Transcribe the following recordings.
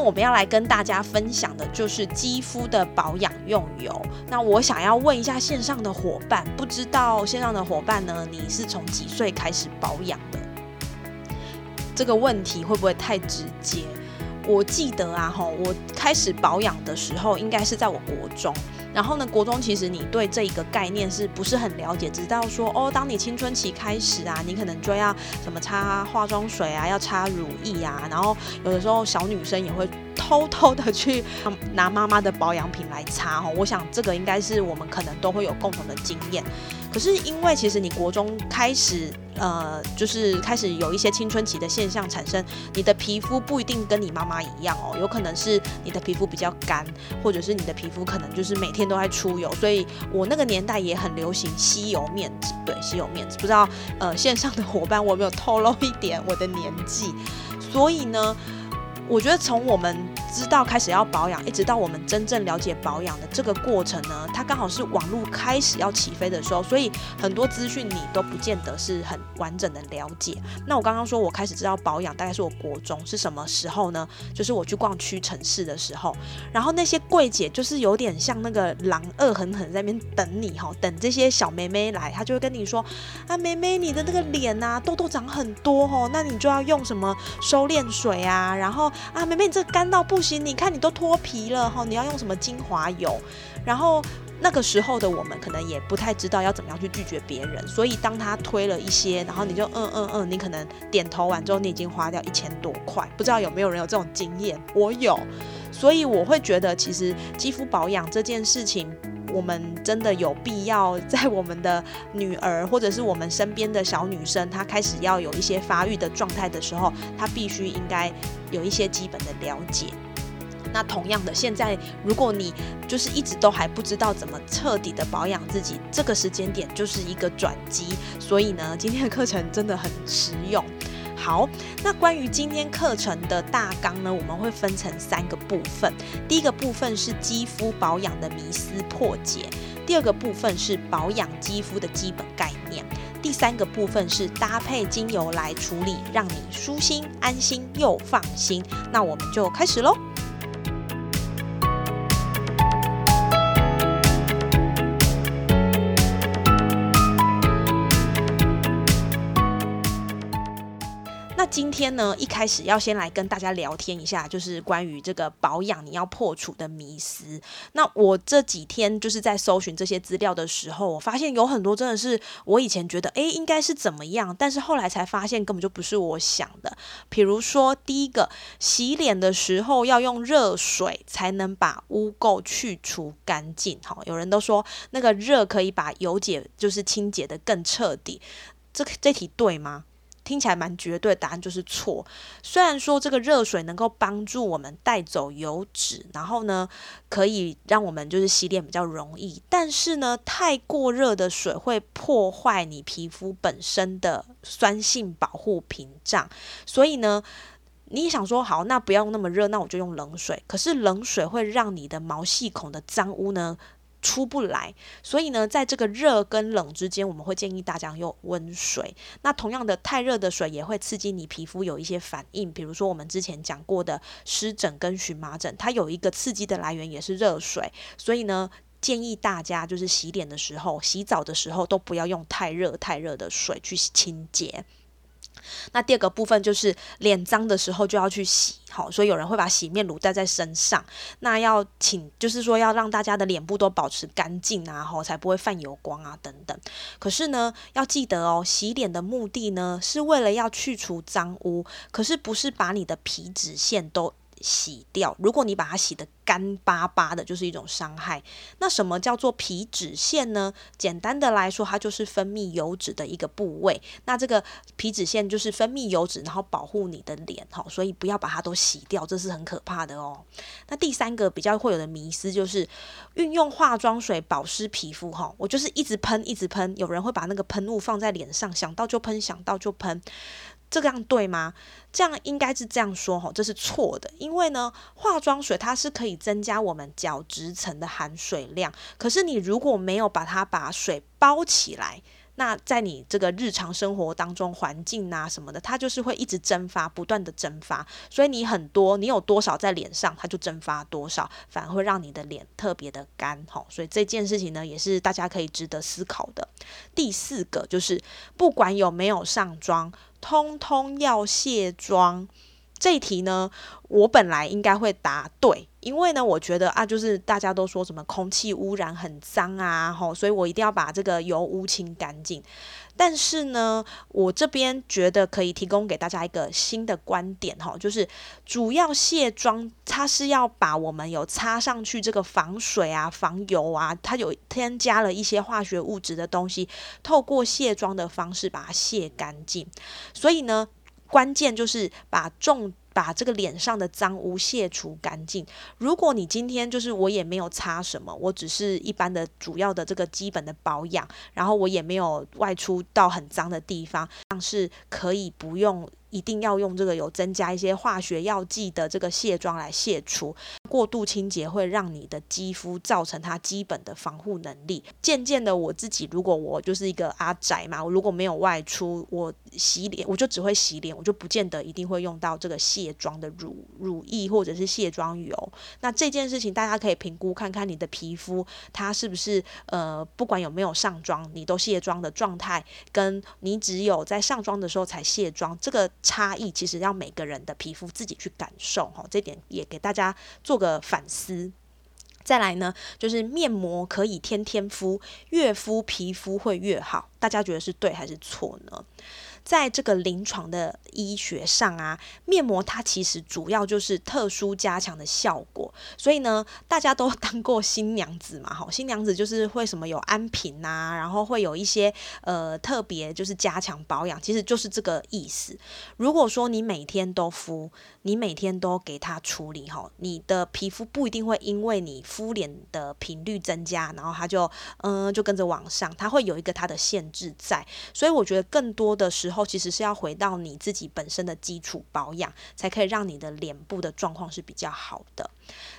我们要来跟大家分享的就是肌肤的保养用油。那我想要问一下线上的伙伴，不知道线上的伙伴呢，你是从几岁开始保养的？这个问题会不会太直接？我记得啊，哈，我开始保养的时候，应该是在我国中。然后呢，国中其实你对这一个概念是不是很了解？知道说哦，当你青春期开始啊，你可能就要什么擦化妆水啊，要擦乳液啊，然后有的时候小女生也会偷偷的去 拿妈妈的保养品来擦哈。我想这个应该是我们可能都会有共同的经验。可是因为其实你国中开始。呃，就是开始有一些青春期的现象产生，你的皮肤不一定跟你妈妈一样哦，有可能是你的皮肤比较干，或者是你的皮肤可能就是每天都在出油，所以我那个年代也很流行吸油面纸，对，吸油面纸，不知道呃线上的伙伴我有没有透露一点我的年纪，所以呢。我觉得从我们知道开始要保养，一直到我们真正了解保养的这个过程呢，它刚好是网络开始要起飞的时候，所以很多资讯你都不见得是很完整的了解。那我刚刚说我开始知道保养，大概是我国中是什么时候呢？就是我去逛屈臣氏的时候，然后那些柜姐就是有点像那个狼，恶狠狠在那边等你哈，等这些小妹妹来，她就会跟你说啊，妹妹你的那个脸呐痘痘长很多哦，那你就要用什么收敛水啊，然后。啊，妹妹，你这干到不行！你看你都脱皮了哈，你要用什么精华油？然后那个时候的我们可能也不太知道要怎么样去拒绝别人，所以当他推了一些，然后你就嗯嗯嗯，你可能点头完之后，你已经花掉一千多块，不知道有没有人有这种经验？我有，所以我会觉得其实肌肤保养这件事情。我们真的有必要在我们的女儿或者是我们身边的小女生，她开始要有一些发育的状态的时候，她必须应该有一些基本的了解。那同样的，现在如果你就是一直都还不知道怎么彻底的保养自己，这个时间点就是一个转机。所以呢，今天的课程真的很实用。好，那关于今天课程的大纲呢，我们会分成三个部分。第一个部分是肌肤保养的迷思破解，第二个部分是保养肌肤的基本概念，第三个部分是搭配精油来处理，让你舒心、安心又放心。那我们就开始喽。今天呢，一开始要先来跟大家聊天一下，就是关于这个保养你要破除的迷思。那我这几天就是在搜寻这些资料的时候，我发现有很多真的是我以前觉得诶应该是怎么样，但是后来才发现根本就不是我想的。比如说，第一个，洗脸的时候要用热水才能把污垢去除干净。好，有人都说那个热可以把油解，就是清洁的更彻底。这这题对吗？听起来蛮绝对，答案就是错。虽然说这个热水能够帮助我们带走油脂，然后呢，可以让我们就是洗脸比较容易，但是呢，太过热的水会破坏你皮肤本身的酸性保护屏障。所以呢，你想说好，那不要那么热，那我就用冷水。可是冷水会让你的毛细孔的脏污呢？出不来，所以呢，在这个热跟冷之间，我们会建议大家用温水。那同样的，太热的水也会刺激你皮肤有一些反应，比如说我们之前讲过的湿疹跟荨麻疹，它有一个刺激的来源也是热水。所以呢，建议大家就是洗脸的时候、洗澡的时候都不要用太热太热的水去清洁。那第二个部分就是脸脏的时候就要去洗，好，所以有人会把洗面乳带在身上。那要请，就是说要让大家的脸部都保持干净啊，吼，才不会泛油光啊等等。可是呢，要记得哦，洗脸的目的呢是为了要去除脏污，可是不是把你的皮脂腺都。洗掉。如果你把它洗得干巴巴的，就是一种伤害。那什么叫做皮脂腺呢？简单的来说，它就是分泌油脂的一个部位。那这个皮脂腺就是分泌油脂，然后保护你的脸哈，所以不要把它都洗掉，这是很可怕的哦。那第三个比较会有的迷思就是运用化妆水保湿皮肤哈，我就是一直喷一直喷，有人会把那个喷雾放在脸上，想到就喷，想到就喷。这样对吗？这样应该是这样说哈，这是错的。因为呢，化妆水它是可以增加我们角质层的含水量，可是你如果没有把它把水包起来。那在你这个日常生活当中，环境啊什么的，它就是会一直蒸发，不断的蒸发，所以你很多，你有多少在脸上，它就蒸发多少，反而会让你的脸特别的干，哈。所以这件事情呢，也是大家可以值得思考的。第四个就是，不管有没有上妆，通通要卸妆。这一题呢，我本来应该会答对，因为呢，我觉得啊，就是大家都说什么空气污染很脏啊，吼，所以我一定要把这个油污清干净。但是呢，我这边觉得可以提供给大家一个新的观点，哈，就是主要卸妆，它是要把我们有擦上去这个防水啊、防油啊，它有添加了一些化学物质的东西，透过卸妆的方式把它卸干净。所以呢。关键就是把重把这个脸上的脏污卸除干净。如果你今天就是我也没有擦什么，我只是一般的主要的这个基本的保养，然后我也没有外出到很脏的地方，像是可以不用。一定要用这个有增加一些化学药剂的这个卸妆来卸除，过度清洁会让你的肌肤造成它基本的防护能力。渐渐的，我自己如果我就是一个阿宅嘛，我如果没有外出，我洗脸我就只会洗脸，我就不见得一定会用到这个卸妆的乳乳液或者是卸妆油。那这件事情大家可以评估看看你的皮肤它是不是呃不管有没有上妆，你都卸妆的状态，跟你只有在上妆的时候才卸妆这个。差异其实让每个人的皮肤自己去感受哈，这点也给大家做个反思。再来呢，就是面膜可以天天敷，越敷皮肤会越好，大家觉得是对还是错呢？在这个临床的医学上啊，面膜它其实主要就是特殊加强的效果。所以呢，大家都 当过新娘子嘛，哈，新娘子就是会什么有安瓶呐，然后会有一些呃特别就是加强保养，其实就是这个意思。如果说你每天都敷，你每天都给它处理哈，你的皮肤不一定会因为你敷脸的频率增加，然后它就嗯就跟着往上，它会有一个它的限制在。所以我觉得更多的时候其实是要回到你自己本身的基础保养，才可以让你的脸部的状况是比较好的。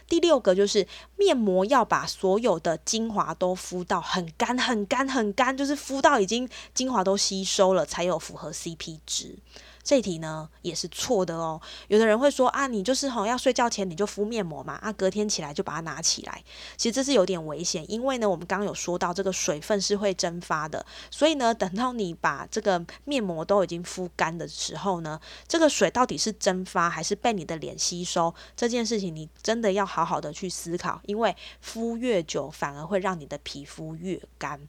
第六个就是面膜要把所有的精华都敷到很干、很干、很干，就是敷到已经精华都吸收了，才有符合 CP 值。这题呢也是错的哦。有的人会说啊，你就是吼要睡觉前你就敷面膜嘛，啊隔天起来就把它拿起来。其实这是有点危险，因为呢我们刚刚有说到这个水分是会蒸发的，所以呢等到你把这个面膜都已经敷干的时候呢，这个水到底是蒸发还是被你的脸吸收，这件事情你真的要好好的去思考，因为敷越久反而会让你的皮肤越干。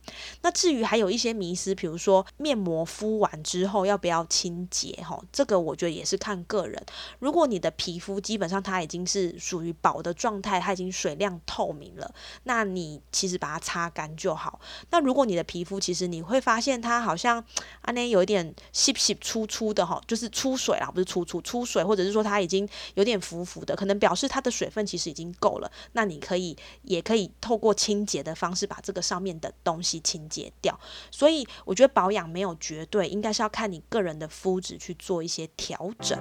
那至于还有一些迷思，比如说面膜敷完之后要不要清洁？吼，这个我觉得也是看个人。如果你的皮肤基本上它已经是属于薄的状态，它已经水亮透明了，那你其实把它擦干就好。那如果你的皮肤其实你会发现它好像啊那有一点细细粗粗的哈，就是出水啦，不是粗粗出水，或者是说它已经有点浮浮的，可能表示它的水分其实已经够了。那你可以也可以透过清洁的方式把这个上面的东西清洁掉。所以我觉得保养没有绝对，应该是要看你个人的肤质去。做一些调整。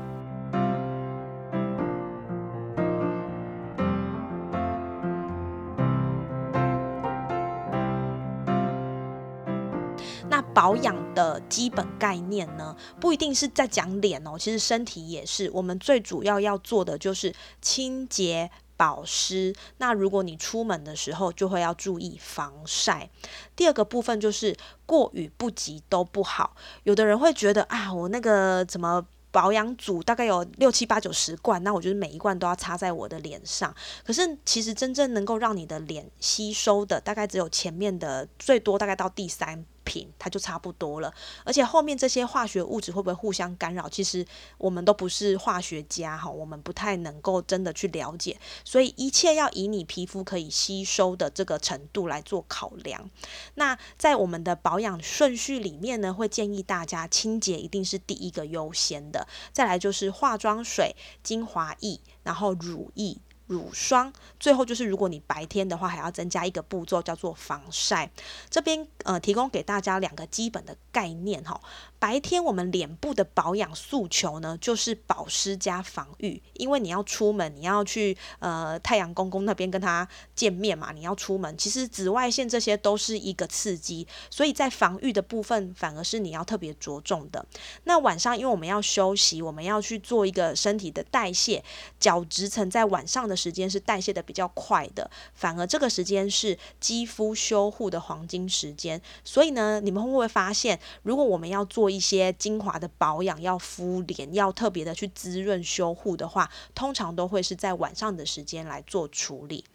那保养的基本概念呢，不一定是在讲脸哦，其实身体也是。我们最主要要做的就是清洁。保湿，那如果你出门的时候就会要注意防晒。第二个部分就是过与不及都不好。有的人会觉得啊，我那个怎么保养组大概有六七八九十罐，那我就是每一罐都要擦在我的脸上。可是其实真正能够让你的脸吸收的，大概只有前面的最多大概到第三。品，它就差不多了。而且后面这些化学物质会不会互相干扰，其实我们都不是化学家哈，我们不太能够真的去了解。所以一切要以你皮肤可以吸收的这个程度来做考量。那在我们的保养顺序里面呢，会建议大家清洁一定是第一个优先的，再来就是化妆水、精华液，然后乳液。乳霜，最后就是如果你白天的话，还要增加一个步骤叫做防晒。这边呃提供给大家两个基本的概念哈。白天我们脸部的保养诉求呢，就是保湿加防御，因为你要出门，你要去呃太阳公公那边跟他见面嘛，你要出门，其实紫外线这些都是一个刺激，所以在防御的部分反而是你要特别着重的。那晚上因为我们要休息，我们要去做一个身体的代谢，角质层在晚上的时间是代谢的比较快的，反而这个时间是肌肤修护的黄金时间。所以呢，你们会不会发现，如果我们要做一些精华的保养，要敷脸，要特别的去滋润修护的话，通常都会是在晚上的时间来做处理。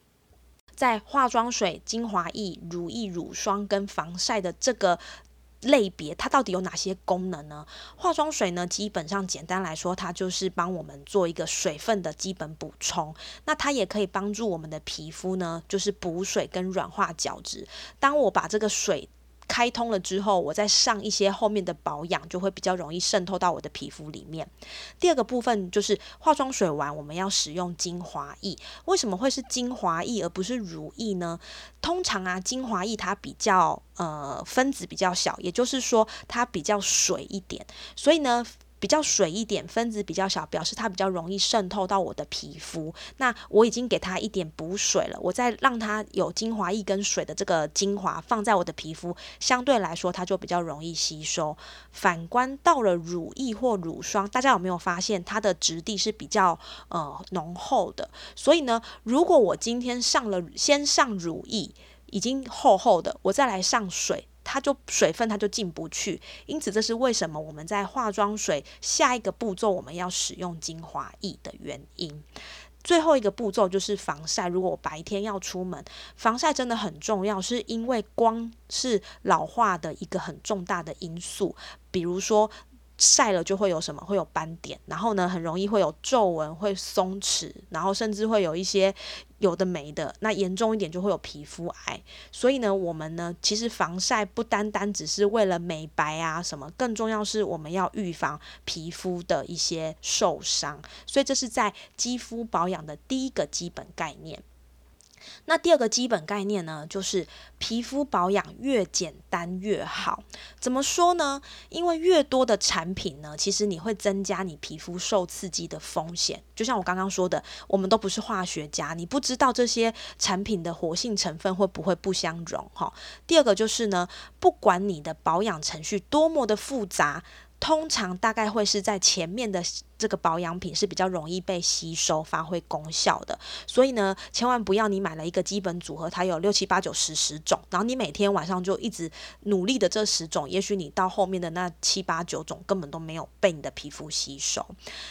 在化妆水、精华液、乳液、乳霜跟防晒的这个类别，它到底有哪些功能呢？化妆水呢，基本上简单来说，它就是帮我们做一个水分的基本补充。那它也可以帮助我们的皮肤呢，就是补水跟软化角质。当我把这个水开通了之后，我再上一些后面的保养，就会比较容易渗透到我的皮肤里面。第二个部分就是化妆水完，我们要使用精华液。为什么会是精华液而不是乳液呢？通常啊，精华液它比较呃分子比较小，也就是说它比较水一点，所以呢。比较水一点，分子比较小，表示它比较容易渗透到我的皮肤。那我已经给它一点补水了，我再让它有精华液跟水的这个精华放在我的皮肤，相对来说它就比较容易吸收。反观到了乳液或乳霜，大家有没有发现它的质地是比较呃浓厚的？所以呢，如果我今天上了先上乳液，已经厚厚的，我再来上水。它就水分它就进不去，因此这是为什么我们在化妆水下一个步骤我们要使用精华液的原因。最后一个步骤就是防晒。如果我白天要出门，防晒真的很重要，是因为光是老化的一个很重大的因素，比如说。晒了就会有什么？会有斑点，然后呢，很容易会有皱纹，会松弛，然后甚至会有一些有的没的。那严重一点就会有皮肤癌。所以呢，我们呢，其实防晒不单单只是为了美白啊什么，更重要是我们要预防皮肤的一些受伤。所以这是在肌肤保养的第一个基本概念。那第二个基本概念呢，就是皮肤保养越简单越好。怎么说呢？因为越多的产品呢，其实你会增加你皮肤受刺激的风险。就像我刚刚说的，我们都不是化学家，你不知道这些产品的活性成分会不会不相容哈。第二个就是呢，不管你的保养程序多么的复杂。通常大概会是在前面的这个保养品是比较容易被吸收、发挥功效的，所以呢，千万不要你买了一个基本组合，它有六七八九十十种，然后你每天晚上就一直努力的这十种，也许你到后面的那七八九种根本都没有被你的皮肤吸收。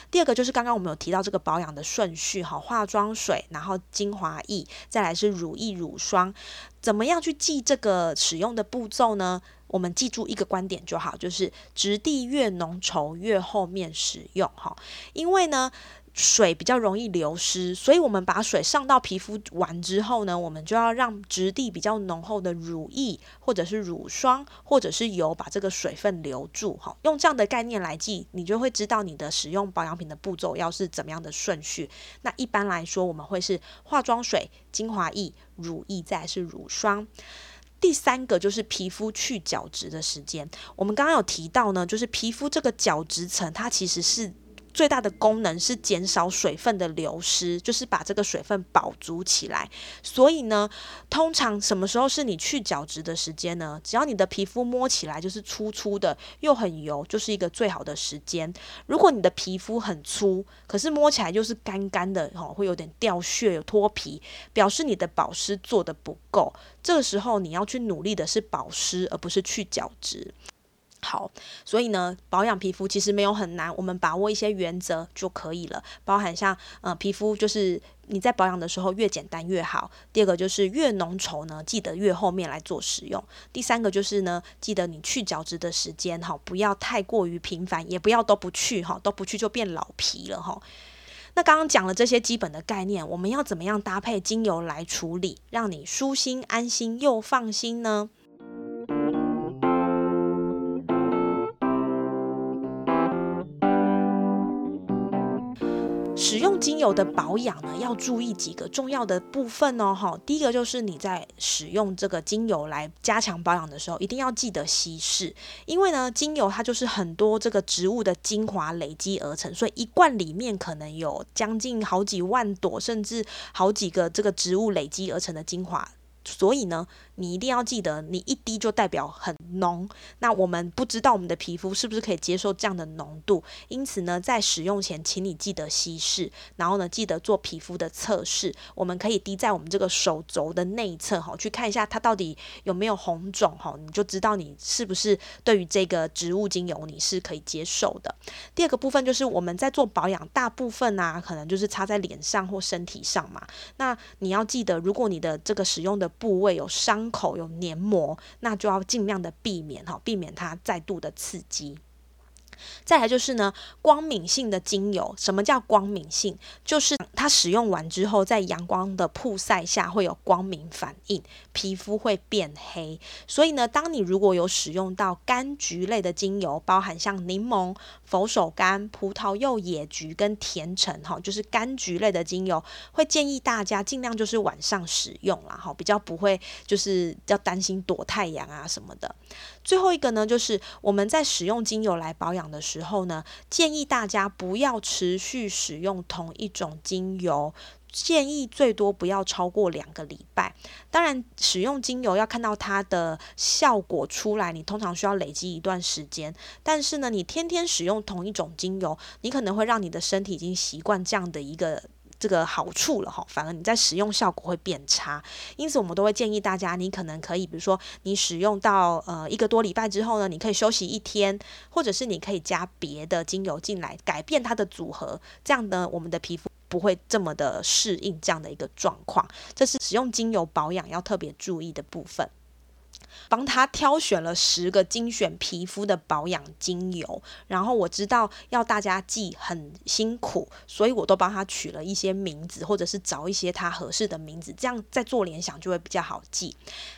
第二个就是刚刚我们有提到这个保养的顺序哈，化妆水，然后精华液，再来是乳液、乳霜，怎么样去记这个使用的步骤呢？我们记住一个观点就好，就是质地越浓稠越后面使用哈，因为呢水比较容易流失，所以我们把水上到皮肤完之后呢，我们就要让质地比较浓厚的乳液或者是乳霜或者是油把这个水分留住哈。用这样的概念来记，你就会知道你的使用保养品的步骤要是怎么样的顺序。那一般来说，我们会是化妆水、精华液、乳液，再是乳霜。第三个就是皮肤去角质的时间。我们刚刚有提到呢，就是皮肤这个角质层，它其实是最大的功能是减少水分的流失，就是把这个水分保足起来。所以呢，通常什么时候是你去角质的时间呢？只要你的皮肤摸起来就是粗粗的，又很油，就是一个最好的时间。如果你的皮肤很粗，可是摸起来就是干干的，哈，会有点掉屑、有脱皮，表示你的保湿做的不够。这个时候你要去努力的是保湿，而不是去角质。好，所以呢，保养皮肤其实没有很难，我们把握一些原则就可以了。包含像呃，皮肤就是你在保养的时候越简单越好。第二个就是越浓稠呢，记得越后面来做使用。第三个就是呢，记得你去角质的时间哈，不要太过于频繁，也不要都不去哈，都不去就变老皮了哈。那刚刚讲了这些基本的概念，我们要怎么样搭配精油来处理，让你舒心安心又放心呢？使用精油的保养呢，要注意几个重要的部分哦。哈，第一个就是你在使用这个精油来加强保养的时候，一定要记得稀释，因为呢，精油它就是很多这个植物的精华累积而成，所以一罐里面可能有将近好几万朵，甚至好几个这个植物累积而成的精华，所以呢。你一定要记得，你一滴就代表很浓。那我们不知道我们的皮肤是不是可以接受这样的浓度，因此呢，在使用前，请你记得稀释，然后呢，记得做皮肤的测试。我们可以滴在我们这个手肘的内侧，哈，去看一下它到底有没有红肿，哈，你就知道你是不是对于这个植物精油你是可以接受的。第二个部分就是我们在做保养，大部分啊，可能就是擦在脸上或身体上嘛。那你要记得，如果你的这个使用的部位有伤，口有黏膜，那就要尽量的避免哈，避免它再度的刺激。再来就是呢，光敏性的精油，什么叫光敏性？就是它使用完之后，在阳光的曝晒下会有光敏反应，皮肤会变黑。所以呢，当你如果有使用到柑橘类的精油，包含像柠檬、佛手柑、葡萄柚、野菊跟甜橙，哈，就是柑橘类的精油，会建议大家尽量就是晚上使用啦，哈，比较不会就是要担心躲太阳啊什么的。最后一个呢，就是我们在使用精油来保养的时候呢，建议大家不要持续使用同一种精油，建议最多不要超过两个礼拜。当然，使用精油要看到它的效果出来，你通常需要累积一段时间。但是呢，你天天使用同一种精油，你可能会让你的身体已经习惯这样的一个。这个好处了哈，反而你在使用效果会变差，因此我们都会建议大家，你可能可以，比如说你使用到呃一个多礼拜之后呢，你可以休息一天，或者是你可以加别的精油进来，改变它的组合，这样呢，我们的皮肤不会这么的适应这样的一个状况，这是使用精油保养要特别注意的部分。帮他挑选了十个精选皮肤的保养精油，然后我知道要大家记很辛苦，所以我都帮他取了一些名字，或者是找一些他合适的名字，这样再做联想就会比较好记。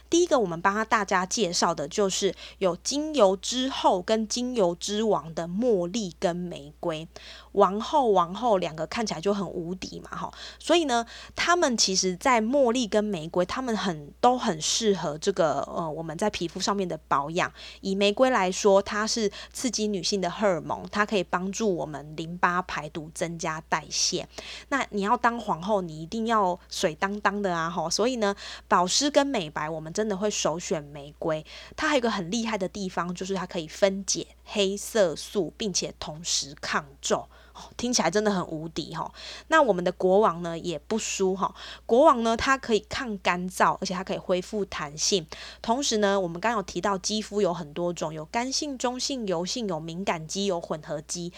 第一个，我们帮大家介绍的就是有精油之后跟精油之王的茉莉跟玫瑰，王后王后两个看起来就很无敌嘛，哈，所以呢，他们其实在茉莉跟玫瑰，他们很都很适合这个呃我们在皮肤上面的保养。以玫瑰来说，它是刺激女性的荷尔蒙，它可以帮助我们淋巴排毒、增加代谢。那你要当皇后，你一定要水当当的啊，哈，所以呢，保湿跟美白我们。真的会首选玫瑰，它还有一个很厉害的地方，就是它可以分解黑色素，并且同时抗皱。听起来真的很无敌哈。那我们的国王呢也不输哈。国王呢，它可以抗干燥，而且它可以恢复弹性。同时呢，我们刚有提到肌肤有很多种，有干性、中性、油性，有敏感肌，有混合肌。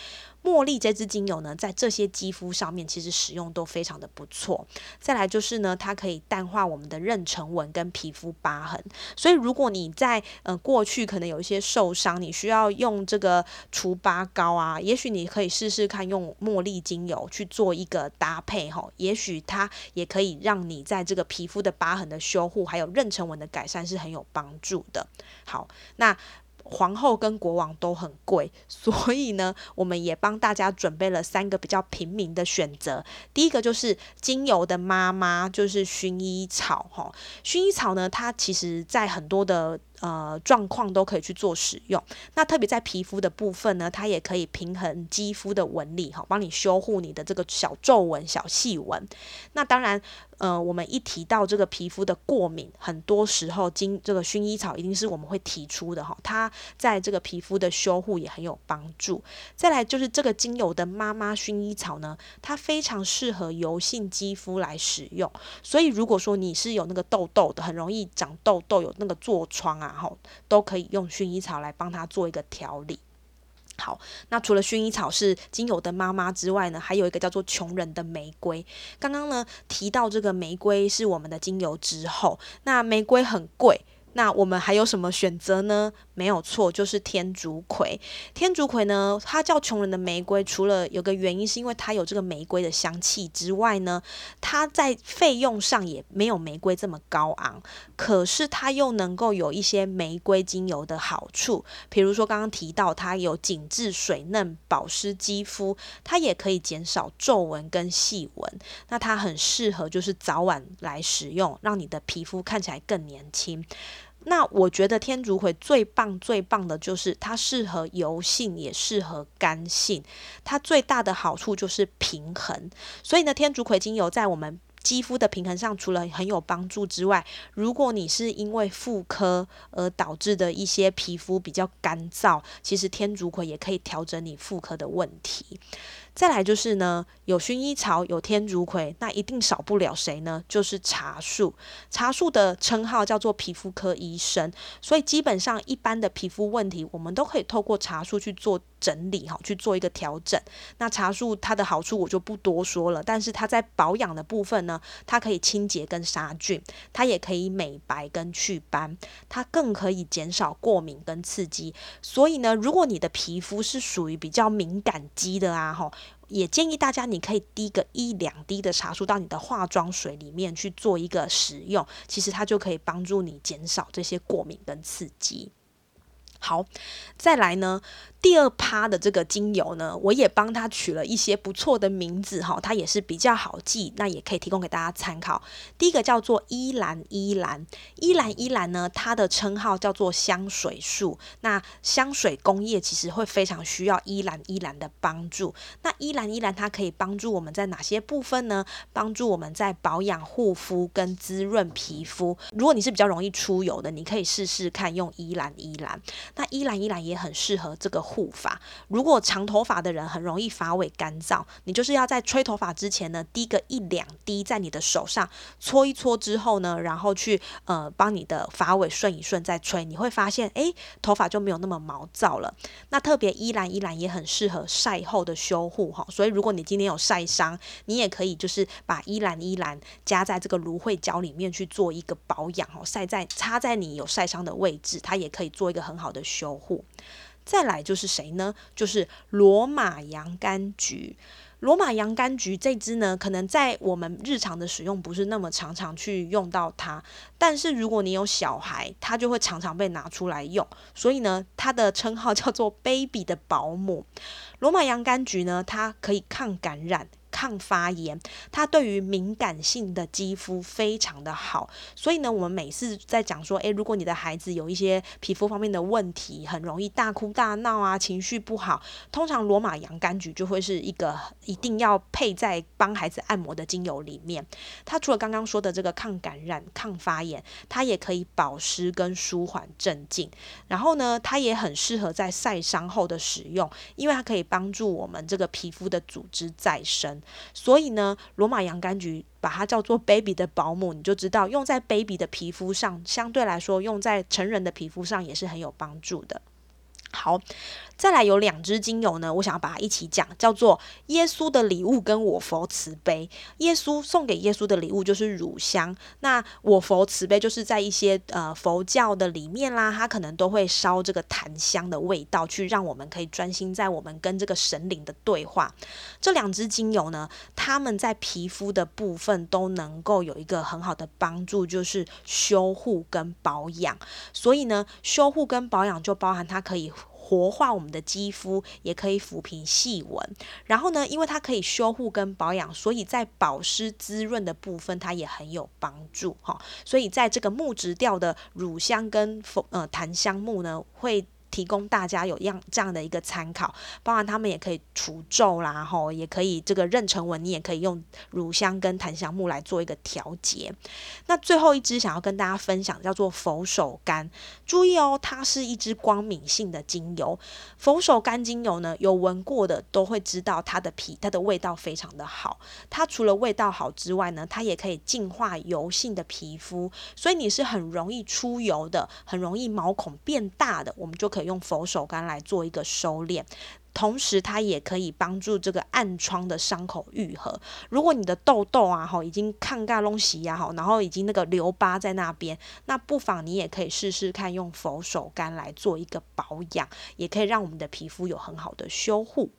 茉莉这支精油呢，在这些肌肤上面其实使用都非常的不错。再来就是呢，它可以淡化我们的妊娠纹跟皮肤疤痕。所以如果你在呃过去可能有一些受伤，你需要用这个除疤膏啊，也许你可以试试看用茉莉精油去做一个搭配哈，也许它也可以让你在这个皮肤的疤痕的修护，还有妊娠纹的改善是很有帮助的。好，那。皇后跟国王都很贵，所以呢，我们也帮大家准备了三个比较平民的选择。第一个就是精油的妈妈，就是薰衣草哈。薰衣草呢，它其实在很多的。呃，状况都可以去做使用。那特别在皮肤的部分呢，它也可以平衡肌肤的纹理，哈，帮你修护你的这个小皱纹、小细纹。那当然，呃，我们一提到这个皮肤的过敏，很多时候经这个薰衣草一定是我们会提出的，哈，它在这个皮肤的修护也很有帮助。再来就是这个精油的妈妈薰衣草呢，它非常适合油性肌肤来使用。所以如果说你是有那个痘痘的，很容易长痘痘，有那个痤疮啊。然后，都可以用薰衣草来帮他做一个调理。好，那除了薰衣草是精油的妈妈之外呢，还有一个叫做穷人的玫瑰。刚刚呢提到这个玫瑰是我们的精油之后，那玫瑰很贵。那我们还有什么选择呢？没有错，就是天竺葵。天竺葵呢，它叫穷人的玫瑰，除了有个原因是因为它有这个玫瑰的香气之外呢，它在费用上也没有玫瑰这么高昂。可是它又能够有一些玫瑰精油的好处，比如说刚刚提到它有紧致、水嫩、保湿肌肤，它也可以减少皱纹跟细纹。那它很适合就是早晚来使用，让你的皮肤看起来更年轻。那我觉得天竺葵最棒最棒的就是它适合油性，也适合干性。它最大的好处就是平衡。所以呢，天竺葵精油在我们肌肤的平衡上，除了很有帮助之外，如果你是因为妇科而导致的一些皮肤比较干燥，其实天竺葵也可以调整你妇科的问题。再来就是呢，有薰衣草，有天竺葵，那一定少不了谁呢？就是茶树。茶树的称号叫做皮肤科医生，所以基本上一般的皮肤问题，我们都可以透过茶树去做整理哈，去做一个调整。那茶树它的好处我就不多说了，但是它在保养的部分呢，它可以清洁跟杀菌，它也可以美白跟祛斑，它更可以减少过敏跟刺激。所以呢，如果你的皮肤是属于比较敏感肌的啊，哈。也建议大家，你可以滴个一两滴的茶树到你的化妆水里面去做一个使用，其实它就可以帮助你减少这些过敏跟刺激。好，再来呢。第二趴的这个精油呢，我也帮它取了一些不错的名字哈，它也是比较好记，那也可以提供给大家参考。第一个叫做依兰依兰，依兰依兰呢，它的称号叫做香水树。那香水工业其实会非常需要依兰依兰的帮助。那依兰依兰它可以帮助我们在哪些部分呢？帮助我们在保养护肤跟滋润皮肤。如果你是比较容易出油的，你可以试试看用依兰依兰。那依兰依兰也很适合这个。护发，如果长头发的人很容易发尾干燥，你就是要在吹头发之前呢，滴个一两滴在你的手上搓一搓之后呢，然后去呃帮你的发尾顺一顺再吹，你会发现哎头发就没有那么毛躁了。那特别依兰依兰也很适合晒后的修护哈，所以如果你今天有晒伤，你也可以就是把依兰依兰加在这个芦荟胶里面去做一个保养哦，晒在插在你有晒伤的位置，它也可以做一个很好的修护。再来就是谁呢？就是罗马洋甘菊。罗马洋甘菊这支呢，可能在我们日常的使用不是那么常常去用到它，但是如果你有小孩，它就会常常被拿出来用。所以呢，它的称号叫做 “baby 的保姆”。罗马洋甘菊呢，它可以抗感染。抗发炎，它对于敏感性的肌肤非常的好，所以呢，我们每次在讲说，诶，如果你的孩子有一些皮肤方面的问题，很容易大哭大闹啊，情绪不好，通常罗马洋甘菊就会是一个一定要配在帮孩子按摩的精油里面。它除了刚刚说的这个抗感染、抗发炎，它也可以保湿跟舒缓镇静。然后呢，它也很适合在晒伤后的使用，因为它可以帮助我们这个皮肤的组织再生。所以呢，罗马洋甘菊把它叫做 baby 的保姆，你就知道用在 baby 的皮肤上，相对来说用在成人的皮肤上也是很有帮助的。好。再来有两支精油呢，我想要把它一起讲，叫做耶稣的礼物跟我佛慈悲。耶稣送给耶稣的礼物就是乳香，那我佛慈悲就是在一些呃佛教的里面啦，它可能都会烧这个檀香的味道，去让我们可以专心在我们跟这个神灵的对话。这两支精油呢，它们在皮肤的部分都能够有一个很好的帮助，就是修护跟保养。所以呢，修护跟保养就包含它可以。活化我们的肌肤，也可以抚平细纹。然后呢，因为它可以修护跟保养，所以在保湿滋润的部分，它也很有帮助哈。所以在这个木质调的乳香跟呃檀香木呢，会。提供大家有样这样的一个参考，包含他们也可以除皱啦，吼，也可以这个妊娠纹，你也可以用乳香跟檀香木来做一个调节。那最后一支想要跟大家分享叫做佛手柑，注意哦，它是一支光敏性的精油。佛手柑精油呢，有闻过的都会知道它的皮，它的味道非常的好。它除了味道好之外呢，它也可以净化油性的皮肤，所以你是很容易出油的，很容易毛孔变大的，我们就可用佛手柑来做一个收敛。同时，它也可以帮助这个暗疮的伤口愈合。如果你的痘痘啊，哈，已经抗盖隆洗呀，好，然后已经那个留疤在那边，那不妨你也可以试试看用佛手柑来做一个保养，也可以让我们的皮肤有很好的修护。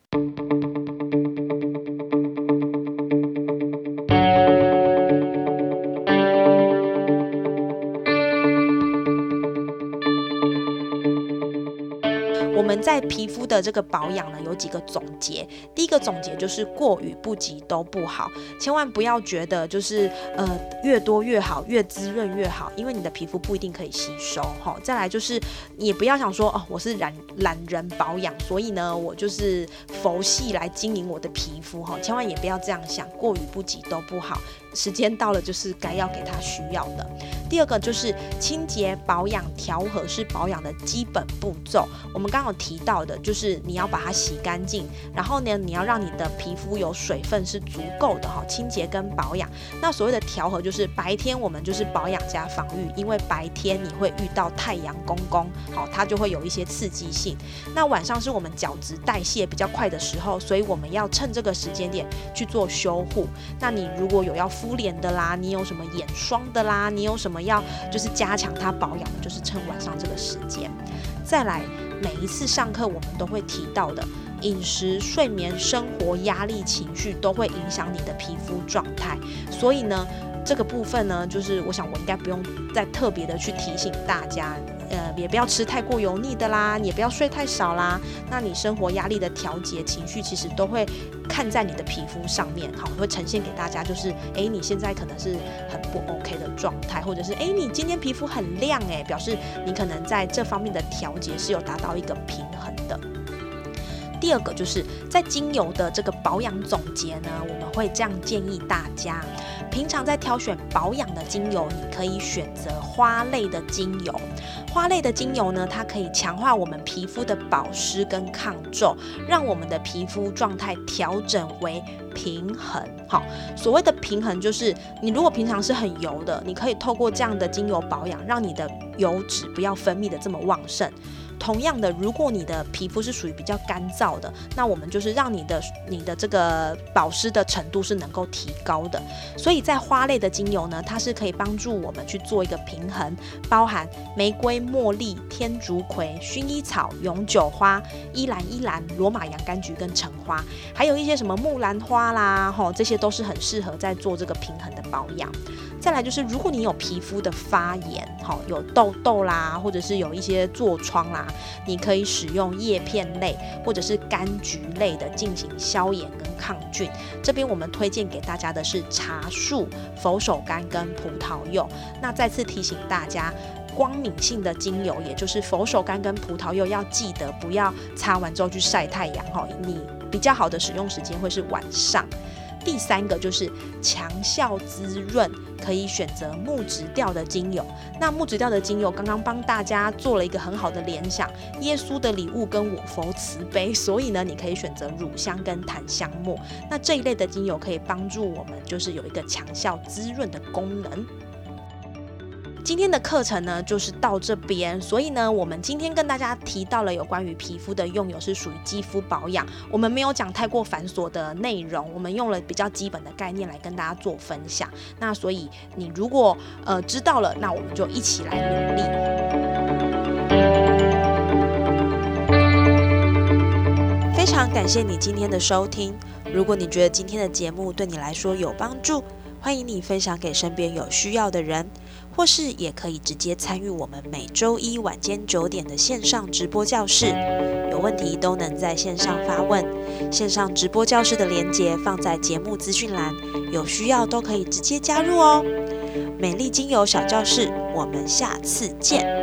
们在皮肤的这个保养呢，有几个总结。第一个总结就是过与不及都不好，千万不要觉得就是呃越多越好，越滋润越好，因为你的皮肤不一定可以吸收哈。再来就是也不要想说哦，我是懒懒人保养，所以呢我就是佛系来经营我的皮肤哈，千万也不要这样想，过与不及都不好。时间到了，就是该要给他需要的。第二个就是清洁、保养、调和是保养的基本步骤。我们刚刚提到的，就是你要把它洗干净，然后呢，你要让你的皮肤有水分是足够的哈。清洁跟保养，那所谓的调和就是白天我们就是保养加防御，因为白天你会遇到太阳公公，好，它就会有一些刺激性。那晚上是我们角质代谢比较快的时候，所以我们要趁这个时间点去做修护。那你如果有要敷脸的啦，你有什么眼霜的啦，你有什么要就是加强它保养的，就是趁晚上这个时间。再来，每一次上课我们都会提到的，饮食、睡眠、生活、压力、情绪都会影响你的皮肤状态，所以呢。这个部分呢，就是我想我应该不用再特别的去提醒大家，呃，也不要吃太过油腻的啦，也不要睡太少啦。那你生活压力的调节、情绪，其实都会看在你的皮肤上面，好，会呈现给大家，就是哎，你现在可能是很不 OK 的状态，或者是哎，你今天皮肤很亮，哎，表示你可能在这方面的调节是有达到一个平衡的。第二个就是在精油的这个保养总结呢，我们会这样建议大家：平常在挑选保养的精油，你可以选择花类的精油。花类的精油呢，它可以强化我们皮肤的保湿跟抗皱，让我们的皮肤状态调整为平衡。好，所谓的平衡就是你如果平常是很油的，你可以透过这样的精油保养，让你的油脂不要分泌的这么旺盛。同样的，如果你的皮肤是属于比较干燥的，那我们就是让你的你的这个保湿的程度是能够提高的。所以在花类的精油呢，它是可以帮助我们去做一个平衡，包含玫瑰、茉莉、天竺葵、薰衣草、永久花、依兰依兰、罗马洋甘菊跟橙花，还有一些什么木兰花啦，吼，这些都是很适合在做这个平衡的保养。再来就是，如果你有皮肤的发炎，好有痘痘啦，或者是有一些痤疮啦，你可以使用叶片类或者是柑橘类的进行消炎跟抗菌。这边我们推荐给大家的是茶树、佛手柑跟葡萄柚。那再次提醒大家，光敏性的精油，也就是佛手柑跟葡萄柚，要记得不要擦完之后去晒太阳哈。你比较好的使用时间会是晚上。第三个就是强效滋润，可以选择木质调的精油。那木质调的精油刚刚帮大家做了一个很好的联想，耶稣的礼物跟我佛慈悲，所以呢，你可以选择乳香跟檀香木。那这一类的精油可以帮助我们，就是有一个强效滋润的功能。今天的课程呢，就是到这边。所以呢，我们今天跟大家提到了有关于皮肤的用油是属于肌肤保养，我们没有讲太过繁琐的内容，我们用了比较基本的概念来跟大家做分享。那所以你如果呃知道了，那我们就一起来努力。非常感谢你今天的收听。如果你觉得今天的节目对你来说有帮助，欢迎你分享给身边有需要的人。或是也可以直接参与我们每周一晚间九点的线上直播教室，有问题都能在线上发问。线上直播教室的连接放在节目资讯栏，有需要都可以直接加入哦。美丽精油小教室，我们下次见。